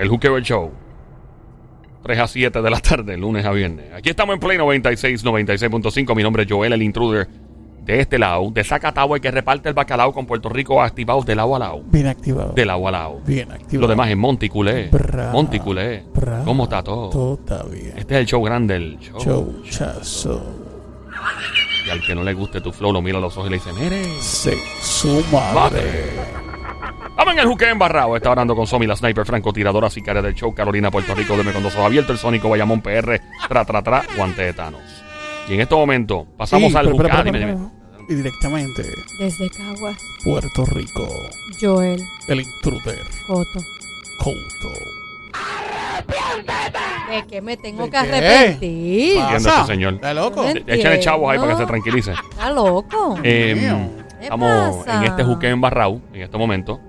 El Juqueo Show. 3 a 7 de la tarde, lunes a viernes. Aquí estamos en Play 96, 96.5. Mi nombre es Joel, el intruder. De este lado, de Zacatau, el que reparte el bacalao con Puerto Rico activados de lado a lado. Bien activado. De lado a lado. Bien activado. Lo demás es Monticulé. Bra, Monticulé. bra. ¿Cómo está todo? Todo está bien. Este es el show grande, el show. Show chazo. Y al que no le guste tu flow, lo mira a los ojos y le dice, mire, Sí, su madre. bate. Vamos en el juque embarrado. Está hablando con Somi, la sniper francotiradora sicaria del show. Carolina, Puerto Rico, deme con dos ojos abiertos. El Sónico Bayamón PR, tra, tra, tra, guante de Thanos. Y en este momento pasamos Sí, al pero, pero, jucán. pero, Dime, pero, dime. Y directamente, Desde Caguas, Puerto Rico. Joel, El intruder. Coto. Couto. ¿De qué me tengo ¿De que qué? arrepentir? Entiendo ¿Pasa? este señor. ¿Está loco? No Échale chavos ahí para que se Entiendo. tranquilice. ¿Está loco? Eh, mío. ¿Qué estamos pasa? en este juque embarrado, en este momento.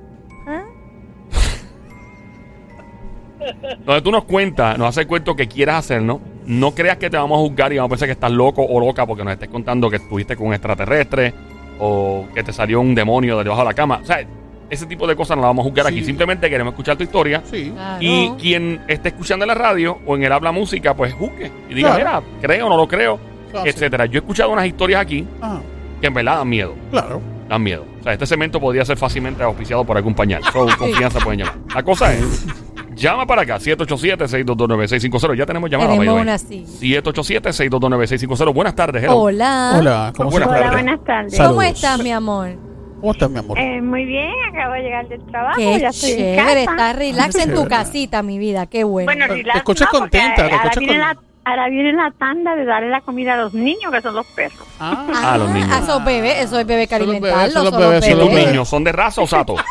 Donde tú nos cuentas, nos haces cuento que quieras hacernos. No creas que te vamos a juzgar y vamos a pensar que estás loco o loca porque nos estés contando que estuviste con un extraterrestre o que te salió un demonio de debajo de la cama. O sea, ese tipo de cosas no las vamos a juzgar Sí. aquí. Simplemente queremos escuchar tu historia. Sí. Claro. Y quien esté escuchando en la radio o en el habla música, pues juzgue y diga, Claro. mira, creo o no lo creo, etcétera. Yo he escuchado unas historias aquí Ajá, que en verdad dan miedo. claro. Dan miedo. O sea, este cemento podría ser fácilmente auspiciado por algún pañal. Con confianza pueden llamar. La cosa es, llama para acá, 787-622-9650. Ya tenemos llamada. Tenemos una así. 787-622-9650. Buenas tardes, hello. Hola. Hola, ¿cómo Buenas se tardes. Hola, buenas tardes. Saludos. ¿Cómo estás, mi amor? ¿Cómo estás, mi amor? Eh, muy bien, acabo de llegar del trabajo, Qué ya estoy en chévere. casa. Estás relax en tu casita, mi vida. Qué bueno. Bueno, Te relax, escuchas no, contenta, te ahora escuchas viene, con- la, ahora viene la tanda de darle la comida a los niños, que son los perros. Ah, Ah, los niños. Ah, esos bebés, eso es bebé que Son los alimentarlos. bebés, son los son los bebés, son ¿Y los bebés. niños son de raza o sato?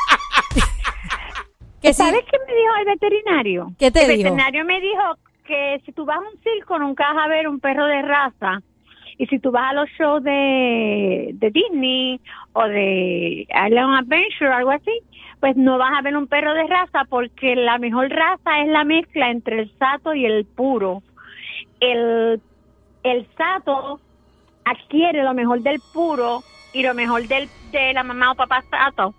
Que sí, ¿Sabes qué dijo el veterinario? ¿Qué te el dijo? veterinario me dijo que si tú vas a un circo nunca vas a ver un perro de raza. Y si tú vas a los shows de, de Disney o de Island Adventure o algo así, pues no vas a ver un perro de raza porque la mejor raza es la mezcla entre el sato y el puro. El, el sato adquiere lo mejor del puro y lo mejor del, de la mamá o papá sato.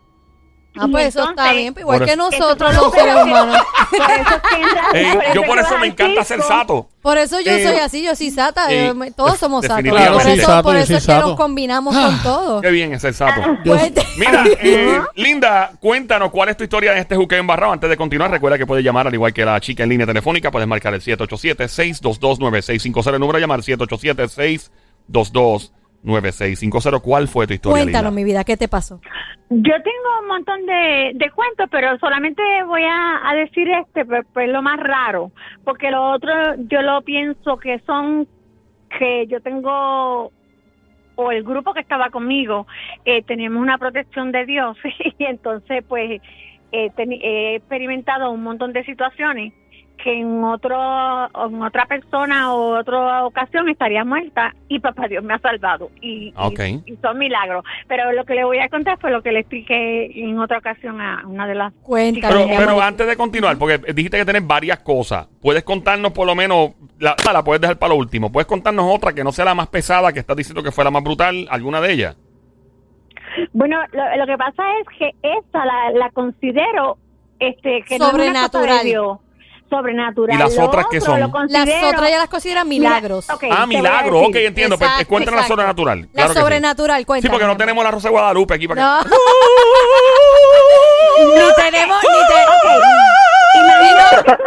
Ah, pues eso está bien. pues Igual que nosotros los seres humanos. Por eso es que entra- Ey, por yo por eso me encanta ser sato. Por eso yo Eh, soy así, yo soy sata. eh, yo todos somos satos. Por Claro, sí, eso, sato, por eso es que nos combinamos con todo. Qué bien es ser sato. Yo- Pues, Mira, eh, Linda, cuéntanos cuál es tu historia en este juque embarrado. Antes de continuar, recuerda que puedes llamar al igual que la chica en línea telefónica. Puedes marcar el 787-622-9650. El número a llamar 787-622-9650. ¿Cuál fue tu historia, Cuéntanos, mi vida, ¿qué te pasó? Yo tengo un montón de, de cuentos, pero solamente voy a, a decir este, pues, pues lo más raro, porque lo otro yo lo pienso que son que yo tengo o el grupo que estaba conmigo eh, teníamos una protección de Dios y entonces pues eh, teni- he experimentado un montón de situaciones que en otro en otra persona o otra ocasión estaría muerta y papá Dios me ha salvado y, y- Ok. y son milagros pero lo que le voy a contar fue lo que le expliqué en otra ocasión a una de las Cuéntanos. Pero, antes de continuar, porque dijiste que tienes varias cosas, puedes contarnos por lo menos, la, la puedes dejar para lo último, puedes contarnos otra que no sea la más pesada, que estás diciendo que fue la más brutal, alguna de ellas. Bueno, lo, lo que pasa es que esta la, la considero este que no es una cosa Sobrenatural. ¿Y las Lo otras qué otro son? Las otras ya las consideran milagros. Mira, ah, te voy a milagro, decir. ok, entiendo. Pues, Exacto, cuéntanos la sobrenatural. La claro que sí. sobrenatural, Sí, cuéntanos. porque no tenemos la Rosa de Guadalupe aquí para amor. que. No. ni tenemos, ni Imagínate que a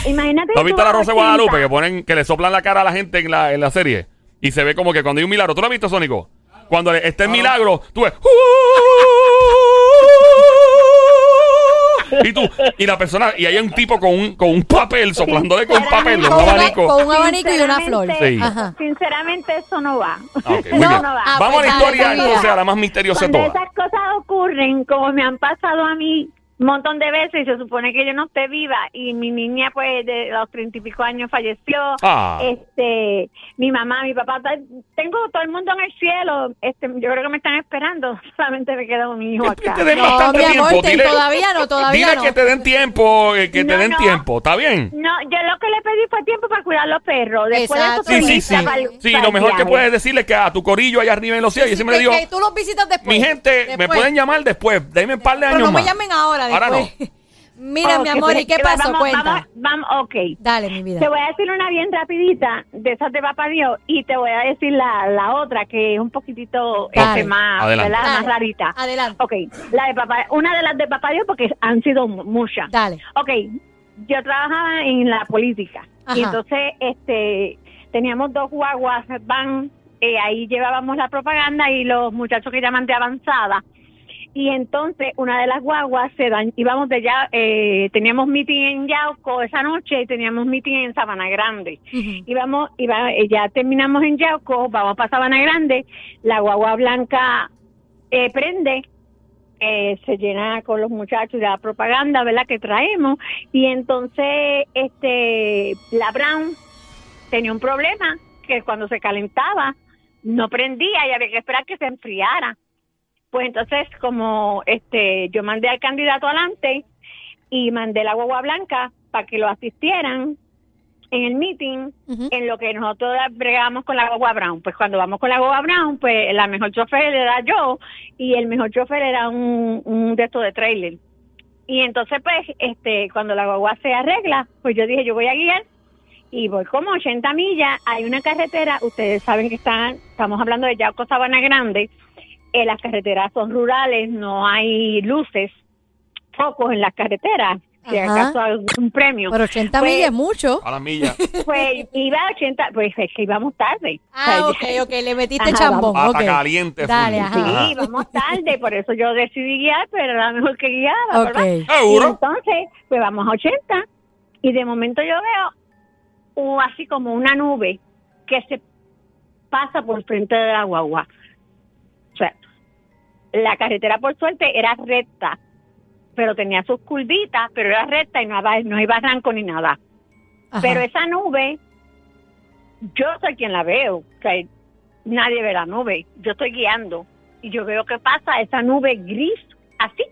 80. Imagínate ¿No que has tú visto vas la Rosa de Guadalupe 80. que ponen, que le soplan la cara a la gente en la, en la serie? Y se ve como que cuando hay un milagro. ¿Tú lo has visto, Sónico? Cuando está el milagro, tú ves. Y tú, y la persona, y hay un tipo con un, con un papel, soplándole con un papel, un abanico. con un abanico y una flor. Sinceramente- Sí. Ajá. Sinceramente eso no va. Ah, muy no, bien. no va. Vamos a pues la historia, pues mira. entonces, a la más misteriosa de Cuando todas. esas cosas ocurren, como me han pasado a mí un montón de veces, y se supone que yo no esté viva, y mi niña, pues, de los treinta y pico años falleció. Ah. Este, mi mamá, mi papá, ta- tengo todo el mundo en el cielo. Este, yo creo que me están esperando. Solamente me queda un hijo Que acá. te den No, bastante mi amor, tiempo. te- Dile, todavía no, todavía dile no. que te den tiempo, eh, que te den no. tiempo. ¿Está bien? No, yo lo que le pedí fue tiempo para cuidar los perros. Después Exacto. de eso, Sí, sí, pues, sí. para Sí, para lo mejor que puedes decirle es que a tu corillo allá arriba en los cielos, y ese me que, dijo, que tú los visitas después. mi gente, me pueden llamar después, denme un par de Pero años no me más. llamen ahora, Ahora después. Mira, mi amor, pues, ¿y qué eh, pasó? Vamos, Cuenta. Vamos, vamos, ok. Dale, mi Te vida. voy a decir una bien rapidita de esas de Papá Dios y te voy a decir la, la otra que es un poquitito este, más, Adelante. ¿verdad? más rarita. Adelante. Ok, la de papá, una de las de Papá Dios porque han sido mu- muchas. Dale. Ok, yo trabajaba en la política Ajá. y entonces este teníamos dos guaguas van eh, ahí llevábamos la propaganda y los muchachos que llaman de avanzada y entonces una de las guaguas se dan íbamos de ya eh, teníamos meeting en Yauco esa noche y teníamos meeting en Sabana Grande íbamos iba, eh, ya terminamos en Yauco vamos para Sabana Grande la guagua blanca eh, prende eh, se llena con los muchachos de la propaganda, ¿verdad? Que traemos y entonces este la Brown tenía un problema que cuando se calentaba no prendía y había que esperar que se enfriara. Pues entonces como este yo mandé al candidato adelante y mandé la guagua blanca para que lo asistieran en el meeting en lo que nosotros bregamos con la guagua Brown. Pues cuando vamos con la guagua Brown, pues la mejor chofer era yo y el mejor chofer era un, un de estos de trailer. Y entonces, pues, este, cuando la guagua se arregla, pues yo dije, yo voy a guiar y voy como 80 millas. Hay una carretera, ustedes saben que están, estamos hablando de Yauco Sabana Grande. Eh, las carreteras son rurales, no hay luces, focos en las carreteras. Si Ajá. acaso hay un premio. Pero 80 Pues- millas es mucho. A la milla. Pues iba a 80, pues es que íbamos tarde. Ah, O sea, ok, ok. Le metiste Ajá, chambón. Hasta ok. caliente. Dale, ajá. Sí, íbamos tarde, por eso yo decidí guiar, pero era mejor que guiaba, Ok. ¿verdad? Y ¿Seguro? entonces, pues vamos a 80 y de momento yo veo uh, así como una nube que se pasa por frente de la guagua. La carretera por suerte era recta, pero tenía sus curvitas, pero era recta y no había, no hay barranco ni nada. Ajá. Pero esa nube, yo soy quien la veo. O sea, nadie ve la nube. Yo estoy guiando y yo veo que pasa esa nube gris, así,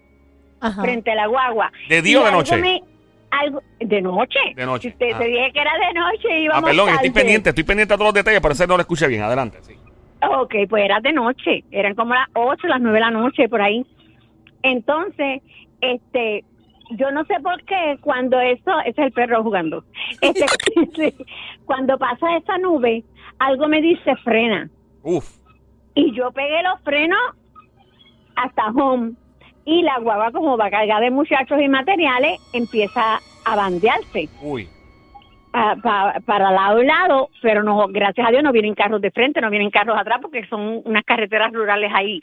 Ajá. frente a la guagua. ¿De día o de noche? me- algo, de noche. De noche. Te, Ah. te dije que era de noche y Ah, íbamos perdón, estoy pendiente, estoy pendiente a todos los detalles, pero ese no lo escuché bien. Adelante, sí. Ok, pues era de noche, eran como las 8, las 9 de la noche, por ahí. Entonces, este, yo no sé por qué cuando eso, ese es el perro jugando, este, cuando pasa esa nube, algo me dice frena. Uf. Y yo pegué los frenos hasta home y la guagua como va cargada de muchachos y materiales, empieza a bandearse. Uy. Para lado y lado, pero no, gracias a Dios no vienen carros de frente, no vienen carros atrás porque son unas carreteras rurales ahí.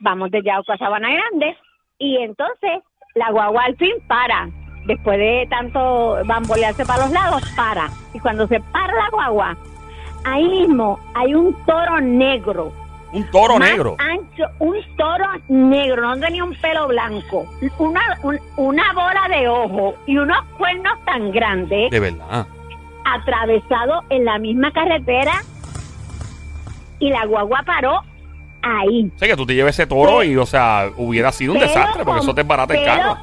Vamos de Yauco a Sabana Grande y entonces la guagua al fin para. Después de tanto bambolearse para los lados, para. Y cuando se para la guagua, ahí mismo hay un toro negro. Un toro más negro. Ancho, un toro negro, no tenía un pelo blanco. Una, un- una bola de ojo y unos cuernos tan grandes De verdad. atravesado en la misma carretera y la guagua paró ahí. Sé que tú te lleves ese toro y, o sea, hubiera sido un desastre porque eso te barata el carro.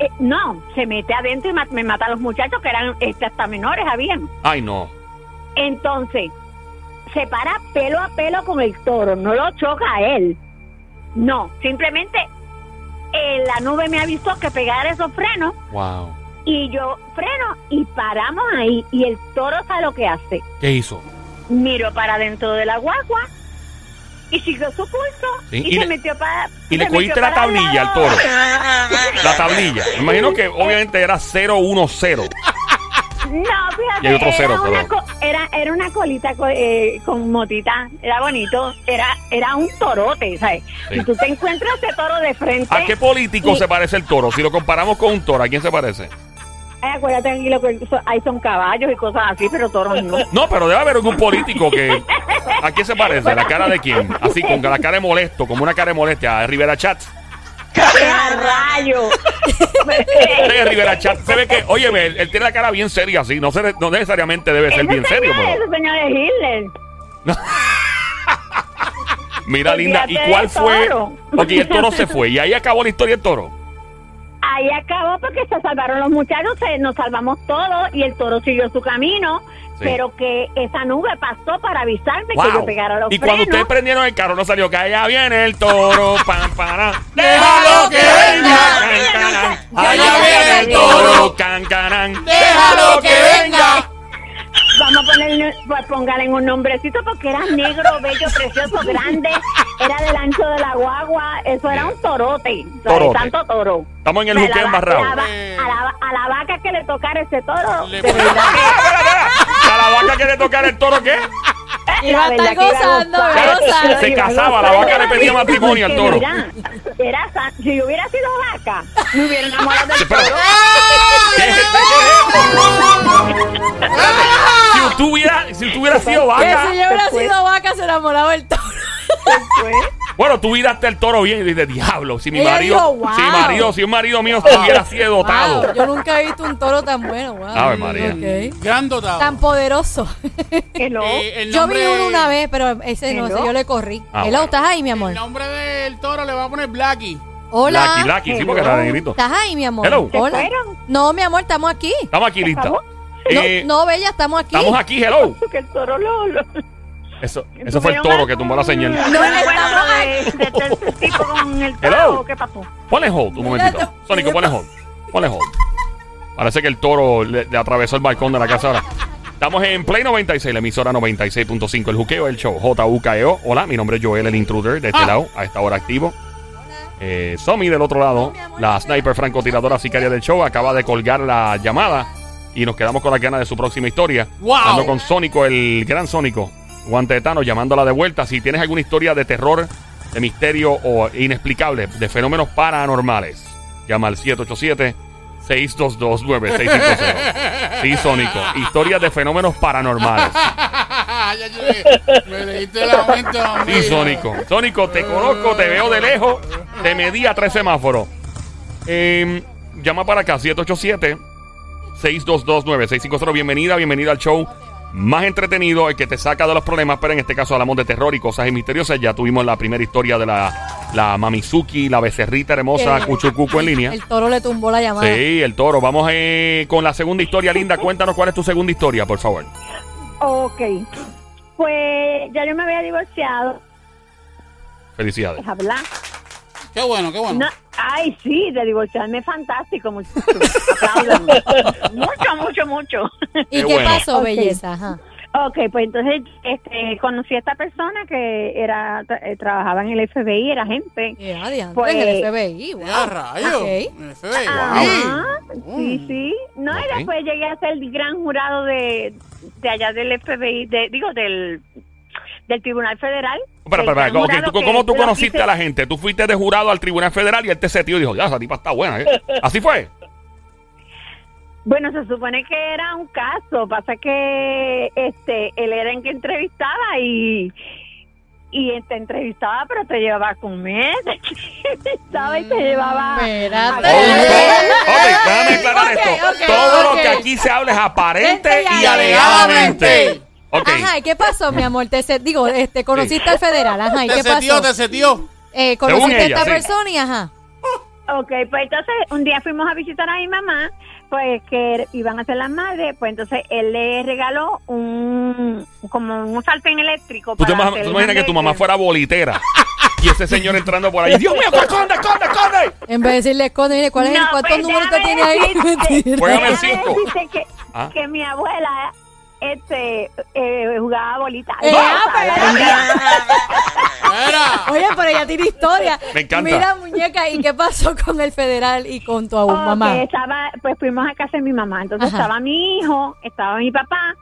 eh, no, se mete adentro y me mata a los muchachos que eran este, hasta menores, habían. Ay, no. Entonces, se para pelo a pelo con el toro, no lo choca a él. No, simplemente eh, la nube me avisó que pegara esos frenos Wow. y yo freno y paramos ahí y el toro sabe lo que hace. ¿Qué hizo? miró para adentro de la guagua y siguió su curso Sí, y, y se le- metió para y le se cogiste la tablilla al toro. La tablilla. Me imagino que obviamente era 010. No, fíjate, Y hay otro cero, era, una era, era una colita co- eh, con motita, era bonito, era era un torote, ¿sabes? Sí. Si tú te encuentras ese toro de frente, ¿A qué político y- se parece el toro? Si lo comparamos con un toro, ¿a quién se parece? ay, acuérdate ahí son caballos y cosas así, pero toros no. No, pero debe haber algún político que. ¿A quién se parece? ¿La cara de quién? Así, con la cara de molesto, como una cara de molestia. Rivera Chat. ¡Qué a rayo! Rivera Chat. Se ve que, oye, él, él tiene la cara bien seria, así. No, se- no necesariamente debe ser bien serio, señor, pero. ese señor es Hitler. Mira, linda, ¿y Olvídate cuál del fue? toro. Ok, el toro se fue. Y ahí acabó la historia del toro. Ahí acabó porque se salvaron los muchachos, se- nos salvamos todos y el toro siguió su camino, Sí. pero que esa nube pasó para avisarme que Wow. yo pegara los Y cuando ustedes prendieron el carro, no salió que allá viene el toro. Pam, para. Déjalo que venga. Can, can, can. Allá viene el vengan. Déjalo que venga. Vamos a ponerle, pues póngale un nombrecito porque era negro, bello, precioso, grande. Era del ancho de la guagua. Eso era un torote. Torote. Tanto toro. Estamos en el la va- embarrado. A la, a la vaca que le tocara ese toro. Le de verdad que- la vaca que le tocar el toro, ¿qué? Iba a La estar verdad que iba a gozando. Se casaba, la vaca le pedía matrimonio al toro. Mira, era si yo hubiera sido vaca, me hubiera enamorado del toro. ¿Qué es esto? ¿Qué es esto? Si tú hubieras, sido Que vaca, si yo hubiera sido vaca, se enamoraba el toro. Después, bueno, tú miraste el toro bien y dices, diablo, si mi Ella marido, dijo, wow. si mi marido, si un marido mío estuviera así de dotado. Wow, yo nunca he visto un toro tan bueno. Wow. Ave María. Ok. Gran dotado. Tan poderoso. no. Eh, el Yo nombre- vi uno una vez, pero ese no, Hello. ese yo le corrí. Ah, Hello, bueno. ¿estás ahí, mi amor? El nombre del toro le va a poner Blackie. Hola. Lucky, Lucky, sí, porque era negrito. ¿Estás ahí, mi amor? Hello. ¿Se Hola. fueron? No, mi amor, estamos aquí. Estamos aquí listas. acabó? Eh, no, no, Bella, estamos aquí. estamos aquí, hello. Que el toro lo... lo- Eso, eso fue el toro que tumbó la señal. No, No, bueno, estamos de, tipo con el toro. ¿Qué pasó? Ponle hold un momentito. Sónico, ponle hold. Ponle hold. Parece que el toro le, le atravesó el balcón de la casa ahora. Estamos en Play 96, la emisora 96.5, el juqueo, el show, JUKEO. Hola, mi nombre es Joel, el intruder, de este Ah. lado, a esta hora activo. Eh, Somi del otro lado, la sniper francotiradora sicaria del show, acaba de colgar la llamada y nos quedamos con la ganas de su próxima historia. ¡Wow! Ando con Sónico, el gran Sónico, guante de Thanos, llamándola de vuelta. Si tienes alguna historia de terror, de misterio o inexplicable, de fenómenos paranormales, llama al 787-622-9650. Sí, Sónico, historias de fenómenos paranormales. Me, leíste mente, Sí. Sónico. Sónico, te conozco, te veo de lejos, te medí a tres semáforos. Eh, llama para acá, 787-622-9650. Bienvenida, bienvenida al show más entretenido, el que te saca de los problemas, pero en este caso hablamos de terror y cosas misteriosas. Ya tuvimos la primera historia de la, la Mamizuki, la becerrita hermosa, Cuchucuco en línea. El toro le tumbó la llamada. Sí, el toro. Vamos eh, con la segunda historia, Linda. Cuéntanos cuál es tu segunda historia, por favor. Ok. Pues ya yo me había divorciado, Felicidades. es hablar. Qué bueno, qué bueno. No, ay, sí, de divorciarme es fantástico, muchachos. Apláudanme. mucho, mucho, mucho. ¿Y Qué qué bueno. pasó, Ok. belleza? Ajá. Ok, pues entonces este, conocí a esta persona que era tra- eh, trabajaba en el FBI, era gente. Ya, adiante, Pues- en el FBI. Wow. Ya, rayos. Ok. El FBI. Ajá, Mm. sí, sí. No, Ok. y después llegué a ser el gran jurado de, de allá del FBI, de, digo, del, del Tribunal Federal. Jurado ¿tú- que ¿Cómo tú conociste a la gente? Tú fuiste de jurado al Tribunal Federal y él te setió y dijo, ya, esa tipa está buena. ¿eh? Así fue. Bueno, se supone que era un caso, pasa que este él era el que entrevistaba y y te entrevistaba, pero te llevaba a comer, te entrevistaba y te llevaba Espérate. a comer. Ok, déjame aclarar Ok, esto. ok, Todo lo que aquí se habla es aparente Este y y alegadamente. Ajá, ¿y qué pasó, mi amor? Te digo, este, conociste al federal, ajá, ¿y Te qué setió, pasó? te setió. Eh, conociste a esta sí. persona y ajá. Ok, pues entonces un día fuimos a visitar a mi mamá, pues que iban a ser las madres, pues entonces él le regaló un como un sartén eléctrico. ¿Tú te, para hacer te imaginas que tu mamá fuera bolitera? Y ese señor entrando por ahí, Dios mío, esconde, esconde, esconde. En vez de decirle, esconde, mire, ¿cuál es el, ¿cuántos pues, números usted tiene ahí? Juégame el cinco. que, Ah. que mi abuela este eh, jugaba bolita. Eh, ah, Mira. Oye, pero ella tiene historia. Me encanta. Mira, muñeca, ¿y qué pasó con el federal y con tu Ok, mamá? estaba, pues fuimos a casa de mi mamá. Entonces Ajá. estaba mi hijo, estaba mi papá,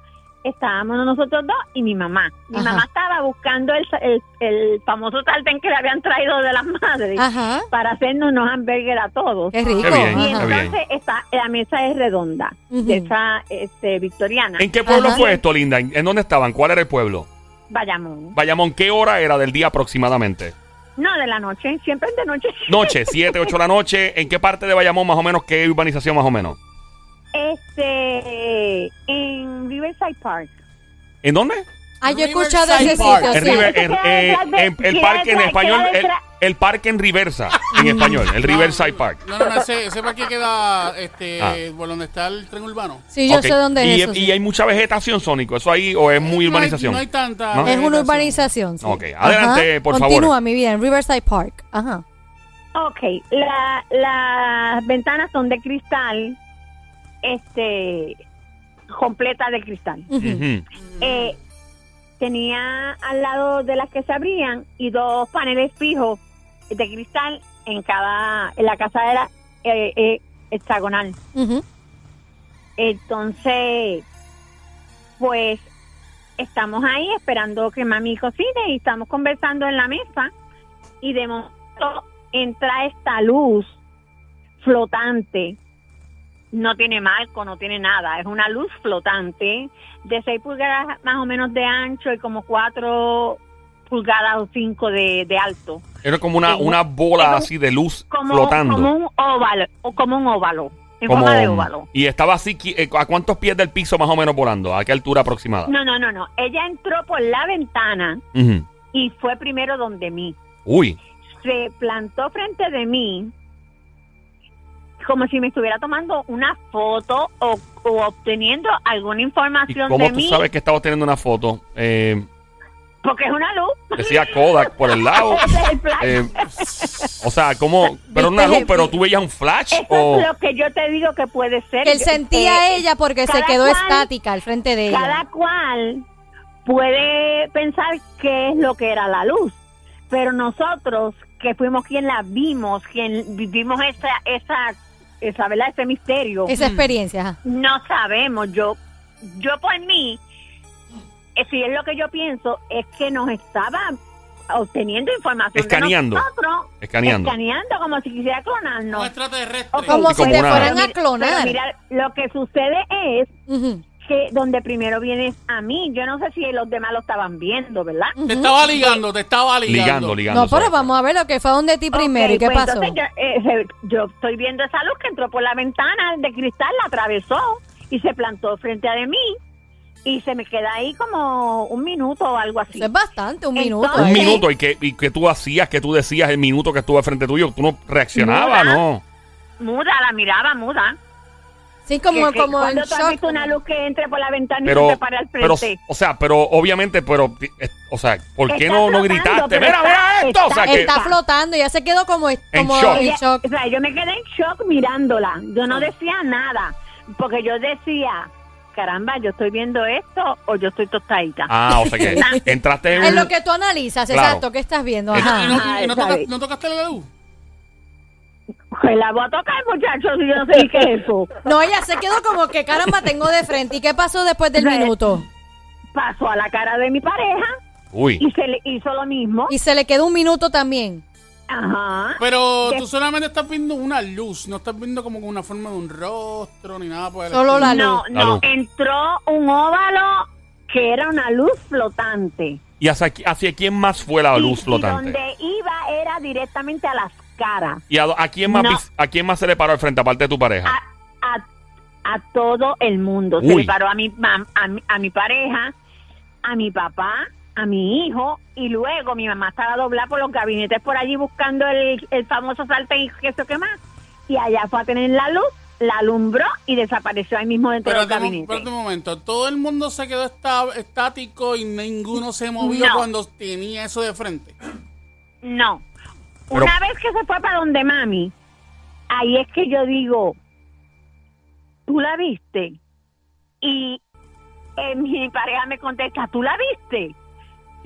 estábamos nosotros dos y mi mamá. Mi Ajá. mamá estaba buscando el, el, el famoso sartén que le habían traído de las madres Ajá. para hacernos unos hamburgues a todos. Qué rico. Qué bien, Y entonces está, la mesa es redonda, de esa este, victoriana. ¿En qué pueblo Ajá. fue esto, Linda? ¿En en dónde estaban? ¿Cuál era el pueblo? Bayamón. Bayamón, ¿qué hora era del día aproximadamente? No, de la noche, siempre es de noche. Noche, 7, 8 de la noche. ¿En qué parte de Bayamón más o menos? ¿Qué urbanización más o menos? Este, en Riverside Park. ¿En dónde? Ah, yo he escuchado ese sitio, En sí. River- en- eh, en- el parque en español, el, parque en Riversa, en español, el Riverside Park. No, no, no, ese, ese parque queda este, Ah. por donde está el tren urbano. Sí, yo Ok. sé dónde y, es eso. y sí. hay mucha vegetación, Sónico, ¿eso ahí o es muy No hay- urbanización? No hay, tanta. ¿No? Es una urbanización. sí. Ok, adelante, por favor. Continúa mi vida en Riverside Park. Ajá. Ok, la, las ventanas son de cristal este completa de cristal. Eh, tenía al lado de las que se abrían y dos paneles fijos de cristal en cada en la casa era eh, eh, hexagonal. Entonces, pues estamos ahí esperando que mami cocine y estamos conversando en la mesa y de momento entra esta luz flotante. No tiene marco, no tiene nada, es una luz flotante de 6 pulgadas más o menos de ancho y como 4 pulgadas o 5 de, de alto. Era como una, una bola así de luz Como, flotando. como un óvalo, o como un óvalo, en Como- forma de óvalo. Y estaba así, eh, ¿a cuántos pies del piso más o menos volando? ¿A qué altura aproximada? No, no, no, no. Ella entró por la ventana y fue primero donde mí. Uy, Se plantó frente de mí como si me estuviera tomando una foto o, o obteniendo alguna ¿y información cómo de tú mí. sabes que estabas teniendo una foto? Eh, Porque es una luz. decía Kodak por el lado. Ese es el flash. Eh, o sea, como, pero una luz, pero tú veías un flash Eso o es lo que yo te digo que puede ser. Que él sentía a eh, ella porque se cada quedó cual- estática al frente de ella. Cada cual puede pensar qué es lo que era la luz, pero nosotros que fuimos quien la vimos, quien vivimos esa esa esa ¿verdad? ese misterio, Esa experiencia. ajá. no sabemos. Yo yo por mí, eh, si es lo que yo pienso, es que nos estaba obteniendo información Escaneando. de nosotros, escaneando. escaneando como si quisiera clonarnos. O Como si como te fueran a clonar. pero mira, lo que sucede es que donde primero vienes a mí, yo no sé si los demás lo estaban viendo, ¿verdad? Te estaba ligando, te estaba ligando. Ligando, ligando. No, pero vamos a ver lo que fue donde ti primero y qué pues pasó. entonces yo, eh, yo estoy viendo esa luz que entró por la ventana de cristal, la atravesó y se plantó frente a de mí y se me queda ahí como un minuto o algo así. Eso es bastante, un minuto. Entonces- Un minuto, ¿y qué, ¿y qué tú hacías? ¿Qué tú decías el minuto que estuvo al frente tuyo? ¿Tú no reaccionabas, Muda. no? Muda, la miraba muda. Sí, como, Que- como en cuando tú has visto una luz que entre por la ventana y Pero, se te para al pero, frente. o sea, pero obviamente, pero, eh, o sea, ¿por qué Está no, no flotando, gritaste? pero ¡Mira, está- mira esto! o sea, está- que, Está flotando, ya se quedó como, como shock. en shock. o sea, yo me quedé en shock mirándola. Yo no decía nada, porque yo decía, caramba, yo estoy viendo esto o yo estoy tostadita. ah, o sea que entraste en Es un... lo que tú analizas, Claro. exacto, ¿qué estás viendo? ¿Y no, Ajá. y no- Ajá, y no esa toca- vez. no tocaste la luz? Pues la voy a tocar, muchachos, y yo no sé es eso. No, ella se quedó como que caramba tengo de frente. ¿Y qué pasó después del Re- minuto? Pasó a la cara de mi pareja Uy, y se le hizo lo mismo. Y se le quedó un minuto también. Ajá. Pero ¿Qué? tú solamente estás viendo una luz, no estás viendo como con una forma de un rostro ni nada por el Solo la luz. No, La no, luz. entró un óvalo que era una luz flotante. ¿y hacia, qui- hacia quién más fue la Y- luz Y flotante? donde iba era directamente a las caras. ¿Y a, a quién más, No. vis- a quién más se le paró al frente, aparte de tu pareja? a, a, a todo el mundo. Se le paró a mi, mam- a, mi, a mi pareja, a mi papá, a mi hijo, y luego mi mamá estaba doblada por los gabinetes por allí buscando el, el famoso sartén y sé qué más. Y allá fue a tener la luz, la alumbró y desapareció ahí mismo dentro Pero del gabinete. espérate un momento, todo el mundo se quedó estático y ninguno se movió No. cuando tenía eso de frente. No. Una vez que se fue para donde mami, ahí es que yo digo, ¿tú la viste? Y eh, mi pareja me contesta, ¿tú la viste?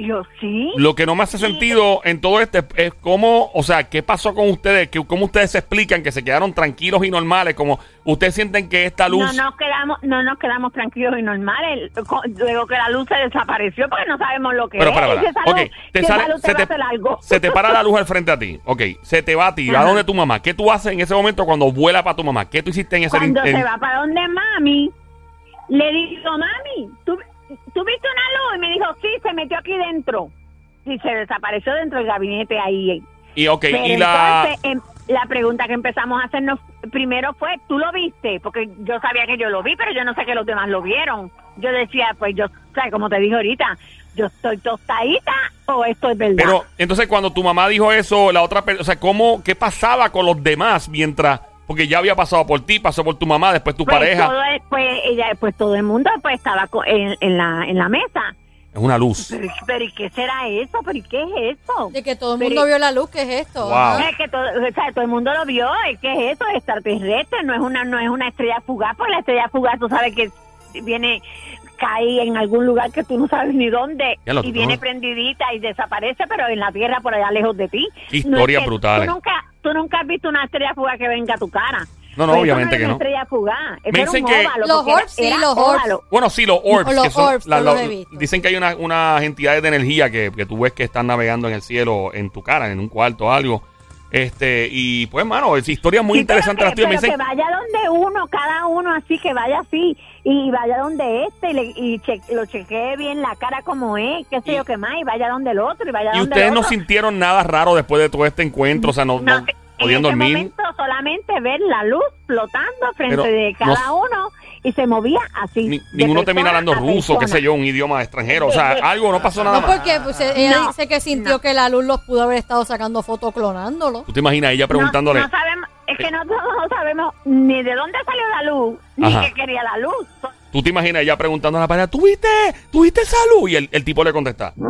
Yo, sí. Lo que no me hace sentido en todo esto es, cómo, o sea, qué pasó con ustedes, que, cómo ustedes se explican que se quedaron tranquilos y normales, como ustedes sienten que esta luz... No nos quedamos, no nos quedamos tranquilos y normales. Luego que la luz se desapareció porque no sabemos lo que Pero, es. Si espera. esa Ok, luz- te si esa sale- luz se te va te- a hacer algo. Se te para la luz al frente a ti. Ok, se te va a ti. ¿A dónde tu mamá? ¿Qué tú haces en ese momento cuando vuela para tu mamá? ¿Qué tú hiciste en ese Cuando en- se va para donde mami, le digo, mami, ¿tú, ¿tú viste una luz? Y me dijo, sí, se metió aquí dentro. Y se desapareció dentro del gabinete ahí. Y ok, Pero y la... entonces, em, la pregunta que empezamos a hacernos primero fue, ¿tú lo viste? Porque yo sabía que yo lo vi, pero yo no sé que los demás lo vieron. Yo decía, pues yo, ¿sabes? Como te dije ahorita, yo estoy tostadita o esto es verdad. Pero entonces cuando tu mamá dijo eso, la otra persona, o sea, ¿cómo, qué pasaba con los demás mientras, porque ya había pasado por ti, pasó por tu mamá, después tu pues pareja? Todo, es- pues, ella, pues todo el mundo pues estaba co- en, en la, en la mesa. Es una luz. Pero, pero ¿y qué será eso? ¿Pero y qué es eso? De que todo el Pero- mundo vio la luz, ¿qué es esto? Wow. Es que todo, o sea, todo el mundo lo vio, es que es eso, es extraterrestre, no es una, no es una estrella fugaz, porque la estrella fugaz tú sabes que viene, cae en algún lugar que tú no sabes ni dónde, y viene no. prendidita y desaparece, pero en la tierra por allá lejos de ti. Qué historias que- brutales. Tú nunca, tú nunca has visto una estrella fugaz que venga a tu cara. No, no, Pues eso obviamente era que no. estrella fugaz, Me era un dicen que- óvalo, Los orbs, sí, los orbs. óvalo. Bueno, sí, los orbs. Los que son, orbs, los he visto. Dicen que hay una- unas entidades de energía que, que tú ves que están navegando en el cielo, en tu cara, en un cuarto o algo. Este, y pues, mano, es historia muy Sí, interesante las tuyas. Dicen, que vaya donde uno, cada uno así, que vaya así, y vaya donde este, y, le- y che- lo chequee bien la cara como es, qué sé Y- yo qué más, y vaya donde el otro, y vaya ¿y donde ustedes el no otro. sintieron nada raro después de todo este encuentro? O sea, no, no No, podían en ese dormir. momento solamente ver la luz flotando frente Pero de no- cada uno, y se movía así. Ni- ninguno termina hablando ruso, qué sé yo, un idioma extranjero. O sea, Eh, eh, algo, no pasó nada No, más. porque pues, ella No, dice que sintió no. que la luz los pudo haber estado sacando fotos clonándolo. ¿Tú te imaginas ella preguntándole? No, no sabemos, es que nosotros no sabemos ni de dónde salió la luz, ni Ajá. qué quería la luz. ¿Tú te imaginas ella preguntando a la pareja, ¿tuviste? ¿Tuviste esa luz? Y el, el tipo le contesta.